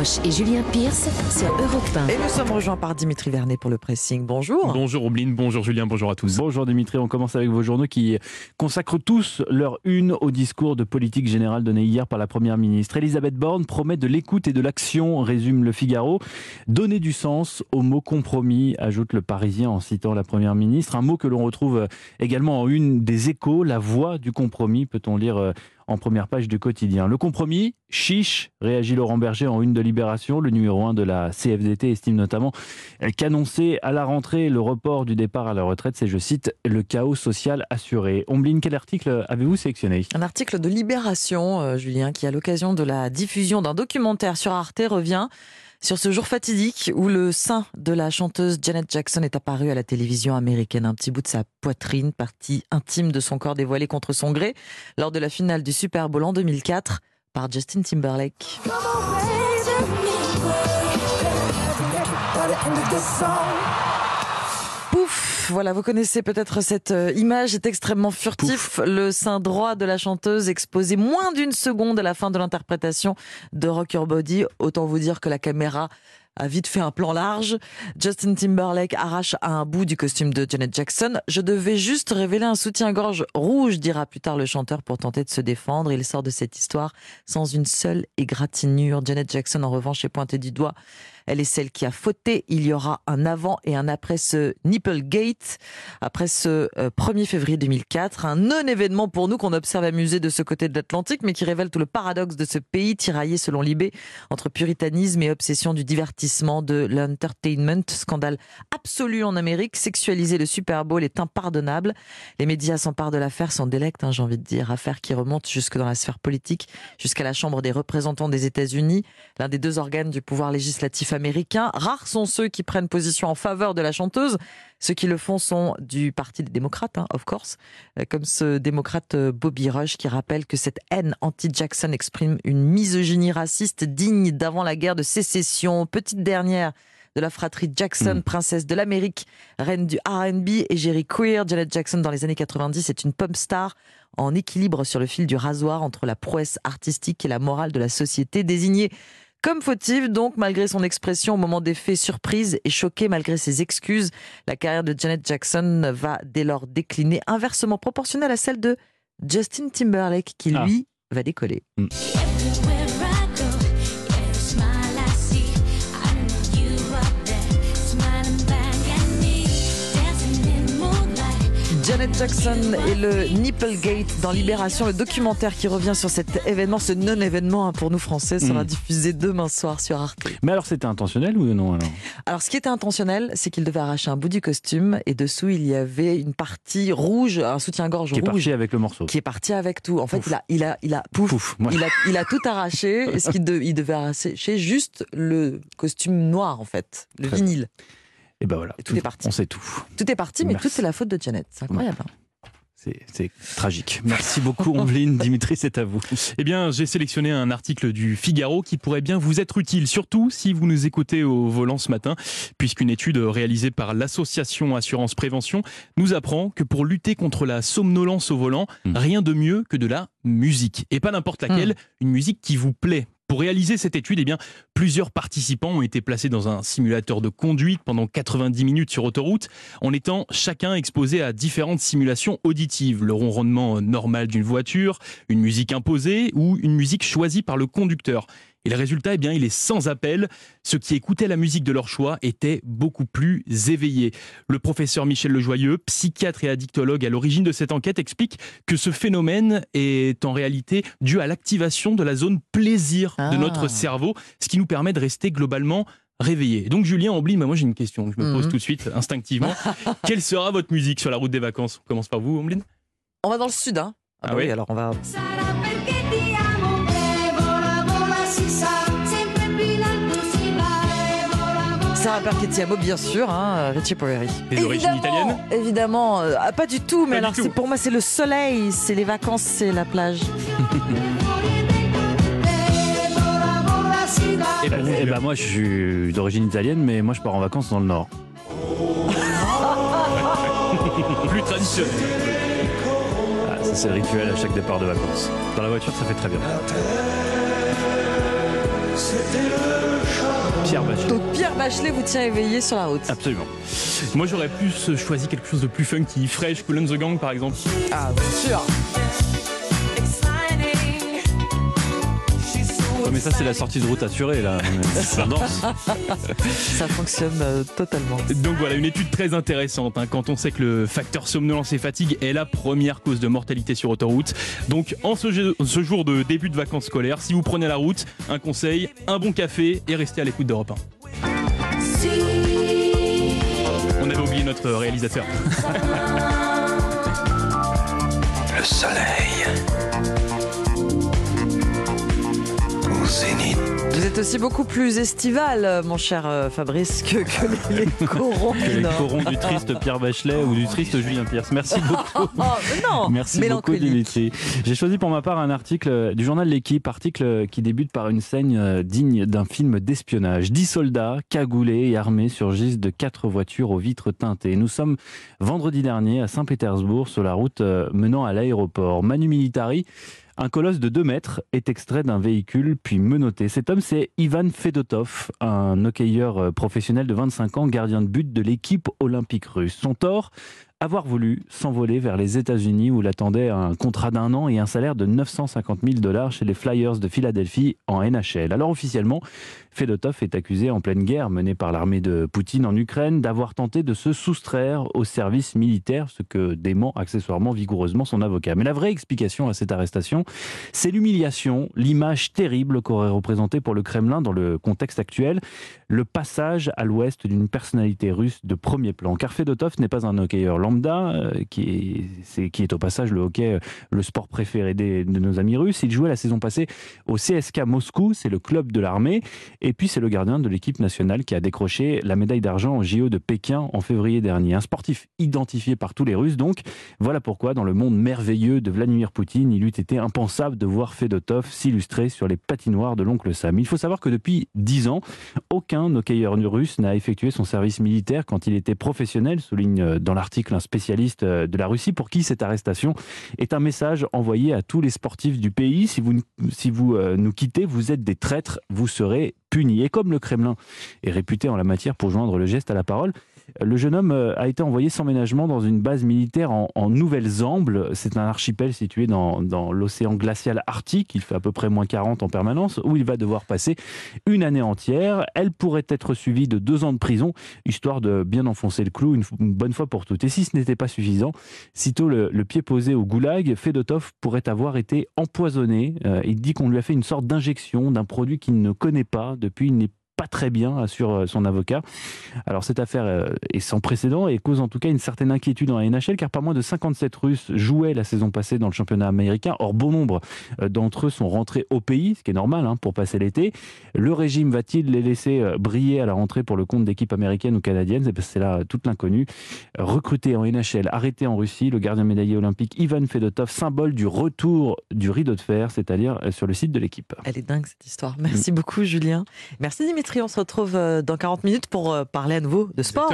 Roche et Julien Pierce sur Europe 1. Et nous sommes rejoints par Dimitri Vernet pour le pressing. Bonjour. Bonjour Obline, bonjour Julien, bonjour à tous. Bonjour Dimitri, on commence avec vos journaux qui consacrent tous leur une au discours de politique générale donné hier par la Première ministre. Elisabeth Borne promet de l'écoute et de l'action, résume le Figaro. Donner du sens au mot compromis, ajoute le Parisien en citant la Première ministre. Un mot que l'on retrouve également en une des échos, la voix du compromis, peut-on lire euh, en première page du quotidien. Le compromis, chiche, réagit Laurent Berger en une de Libération. Le numéro 1 de la CFDT estime notamment qu'annoncer à la rentrée le report du départ à la retraite, c'est, je cite, le chaos social assuré. Ombline, quel article avez-vous sélectionné? Un article de Libération, euh, Julien, qui à l'occasion de la diffusion d'un documentaire sur Arte revient sur ce jour fatidique où le sein de la chanteuse Janet Jackson est apparu à la télévision américaine. Un petit bout de sa poitrine, partie intime de son corps dévoilé contre son gré lors de la finale du Super Bowl en 2004 par Justin Timberlake. Pouf, voilà, vous connaissez peut-être cette euh, image, est extrêmement furtif. Le sein droit de la chanteuse exposé moins d'une seconde à la fin de l'interprétation de Rock Your Body. Autant vous dire que la caméra a vite fait un plan large. Justin Timberlake arrache un bout du costume de Janet Jackson. Je devais juste révéler un soutien-gorge rouge, dira plus tard le chanteur pour tenter de se défendre. Il sort de cette histoire sans une seule égratignure. Janet Jackson, en revanche, est pointée du doigt. Elle est celle qui a fauté. Il y aura un avant et un après ce Nipplegate, après ce 1er euh, février 2004. Un non-événement pour nous qu'on observe amusé de ce côté de l'Atlantique, mais qui révèle tout le paradoxe de ce pays tiraillé, selon Libé, entre puritanisme et obsession du divertissement, de l'entertainment. Scandale absolu en Amérique. Sexualiser le Super Bowl est impardonnable. Les médias s'emparent de l'affaire, sans délect, hein, j'ai envie de dire. Affaire qui remonte jusque dans la sphère politique, jusqu'à la Chambre des représentants des États-Unis, l'un des deux organes du pouvoir législatif américain. Rares sont ceux qui prennent position en faveur de la chanteuse. Ceux qui le font sont du Parti des démocrates, hein, of course, euh, comme ce démocrate euh, Bobby Rush qui rappelle que cette haine anti-Jackson exprime une misogynie raciste digne d'avant la guerre de sécession. Petite dernière de la fratrie Jackson, hmm. princesse de l'Amérique, reine du R&B et Jerry Queer. Janet Jackson, dans les années 90, est une pop star en équilibre sur le fil du rasoir entre la prouesse artistique et la morale de la société, désignée comme fautive, donc, malgré son expression au moment des faits surprise et choquée malgré ses excuses, la carrière de Janet Jackson va dès lors décliner inversement proportionnelle à celle de Justin Timberlake, qui ah. lui va décoller. Mm. Janet Jackson et le Nipplegate dans Libération, le documentaire qui revient sur cet événement, ce non-événement hein, pour nous français, sera hmm. diffusé demain soir sur Arte. Mais alors c'était intentionnel ou non alors? Alors ce qui était intentionnel, c'est qu'il devait arracher un bout du costume et dessous il y avait une partie rouge, un soutien-gorge rouge. Qui est parti avec le morceau. Qui est parti avec tout. En fait, il a, il a, il a, pouf, il, a, il a tout arraché. ce qu'il il devait arracher juste le costume noir en fait, le vinyle. Et ben voilà, tout est parti. On sait tout. Tout est parti, mais tout c'est la faute de Janet. C'est incroyable. Hein. C'est tragique. Merci beaucoup, Ombline. Dimitri, c'est à vous. Eh bien, j'ai sélectionné un article du Figaro qui pourrait bien vous être utile, surtout si vous nous écoutez au volant ce matin, puisqu'une étude réalisée par l'association Assurance Prévention nous apprend que pour lutter contre la somnolence au volant, hmm. rien de mieux que de la musique. Et pas n'importe laquelle, hmm. une musique qui vous plaît pour réaliser cette étude, eh bien, plusieurs participants ont été placés dans un simulateur de conduite pendant 90 minutes sur autoroute, en étant chacun exposé à différentes simulations auditives, le ronronnement normal d'une voiture, une musique imposée ou une musique choisie par le conducteur. Et le résultat, eh bien, il est sans appel. Ceux qui écoutaient la musique de leur choix étaient beaucoup plus éveillés. Le professeur Michel Lejoyeux, psychiatre et addictologue à l'origine de cette enquête, explique que ce phénomène est en réalité dû à l'activation de la zone plaisir de ah. notre cerveau, ce qui nous permet de rester globalement réveillés. Donc Julien oublie, mais moi j'ai une question, je me pose mhm. tout de suite instinctivement. Quelle sera votre musique sur la route des vacances? On commence par vous, Ombline On va dans le sud, hein Ah, ah oui, alors on va. Sarah Perchettiamo, bien sûr, hein, Ricci Poveri. Les origines italiennes Évidemment, euh, ah, pas du tout, mais alors pour moi c'est le soleil, c'est les vacances, c'est la plage. Et bah, eh ben, moi je suis d'origine italienne, mais moi je pars en vacances dans le nord. Plus traditionnel. Ah, c'est le rituel à chaque départ de vacances. Dans la voiture, ça fait très bien. C'était le Pierre Bachelet. Donc Pierre Bachelet vous tient éveillé sur la route. Absolument. Moi, j'aurais plus choisi quelque chose de plus funky, fresh, Cool and the Gang par exemple. Ah, bien sûr. Mais ça, c'est la sortie de route assurée, là. Ça danse. Ça fonctionne euh, totalement. Donc voilà, une étude très intéressante hein, quand on sait que le facteur somnolence et fatigue est la première cause de mortalité sur autoroute. Donc en ce, ce jour de début de vacances scolaires, si vous prenez la route, un conseil, un bon café et restez à l'écoute d'Europe 1. On avait oublié notre réalisateur. Le soleil. Aussi beaucoup plus estival, euh, mon cher euh, Fabrice, que, que les, les corons. Que les corons du triste Pierre Bachelet ou du triste Julien Pierce. Merci beaucoup. Oh, mais non, Merci beaucoup. Dimitri. J'ai choisi pour ma part un article du journal L'équipe, article qui débute par une scène euh, digne d'un film d'espionnage. Dix soldats, cagoulés et armés, surgissent de quatre voitures aux vitres teintées. Nous sommes vendredi dernier à Saint-Pétersbourg sur la route menant à l'aéroport. Manu Militari, un colosse de 2 mètres, est extrait d'un véhicule puis menotté. Cet homme, c'est Ivan Fedotov, un hockeyeur euh, professionnel de 25 ans, gardien de but de l'équipe olympique russe. Son tort avoir voulu s'envoler vers les États-Unis où l'attendait un contrat d'un an et un salaire de 950 000 dollars chez les Flyers de Philadelphie en NHL. Alors officiellement, Fedotov est accusé en pleine guerre menée par l'armée de Poutine en Ukraine d'avoir tenté de se soustraire au service militaire, ce que dément accessoirement vigoureusement son avocat. Mais la vraie explication à cette arrestation, c'est l'humiliation, l'image terrible qu'aurait représenté pour le Kremlin dans le contexte actuel, le passage à l'ouest d'une personnalité russe de premier plan. Car Fedotov n'est pas un hockeyeur euh, qui, est, c'est- qui est au passage le hockey, euh, le sport préféré des- de nos amis russes. Il jouait la saison passée au CSK Moscou, c'est le club de l'armée. Et puis c'est le gardien de l'équipe nationale qui a décroché la médaille d'argent au JO de Pékin en février dernier. Un sportif identifié par tous les Russes donc. Voilà pourquoi dans le monde merveilleux de Vladimir Poutine, il eût été impensable de voir Fedotov s'illustrer sur les patinoires de l'oncle Sam. Il faut savoir que depuis 10 ans, aucun hockeyeur russe n'a effectué son service militaire quand il était professionnel, souligne euh, dans l'article spécialiste euh, de la Russie pour qui cette arrestation est un message envoyé à tous les sportifs du pays. Si vous, si vous euh, nous quittez, vous êtes des traîtres, vous serez punis. Et comme le Kremlin est réputé en la matière pour joindre le geste à la parole, le jeune homme euh, a été envoyé sans ménagement dans une base militaire en, en Nouvelle-Zamble. C'est un archipel situé dans, dans l'océan glacial arctique. Il fait à peu près moins 40 en permanence, où il va devoir passer une année entière. Elle pourrait être suivie de deux ans de prison, histoire de bien enfoncer le clou une bonne fois pour toutes. Et si ce n'était pas suffisant, sitôt le, le pied posé au goulag, Fedotov pourrait avoir été empoisonné. Euh, il dit qu'on lui a fait une sorte d'injection d'un produit qu'il ne connaît pas depuis, n'est pas très bien, assure euh, son avocat. Alors cette affaire euh, est sans précédent et cause en tout cas une certaine inquiétude dans la NHL car pas moins de 57 Russes jouaient la saison passée dans le championnat américain. Or bon nombre euh, d'entre eux sont rentrés au pays, ce qui est normal hein, pour passer l'été. Le régime va-t-il les laisser briller à la rentrée pour le compte d'équipes américaines ou canadiennes? C'est- C'est là toute l'inconnue. Recruté en NHL, arrêté en Russie, le gardien médaillé olympique Ivan Fedotov, symbole du retour du rideau de fer, c'est-à-dire sur le site de l'équipe. Elle est dingue cette histoire. Merci beaucoup Julien. Merci Dimitri. On se retrouve euh, dans 40 minutes pour euh, parler à nouveau de sport.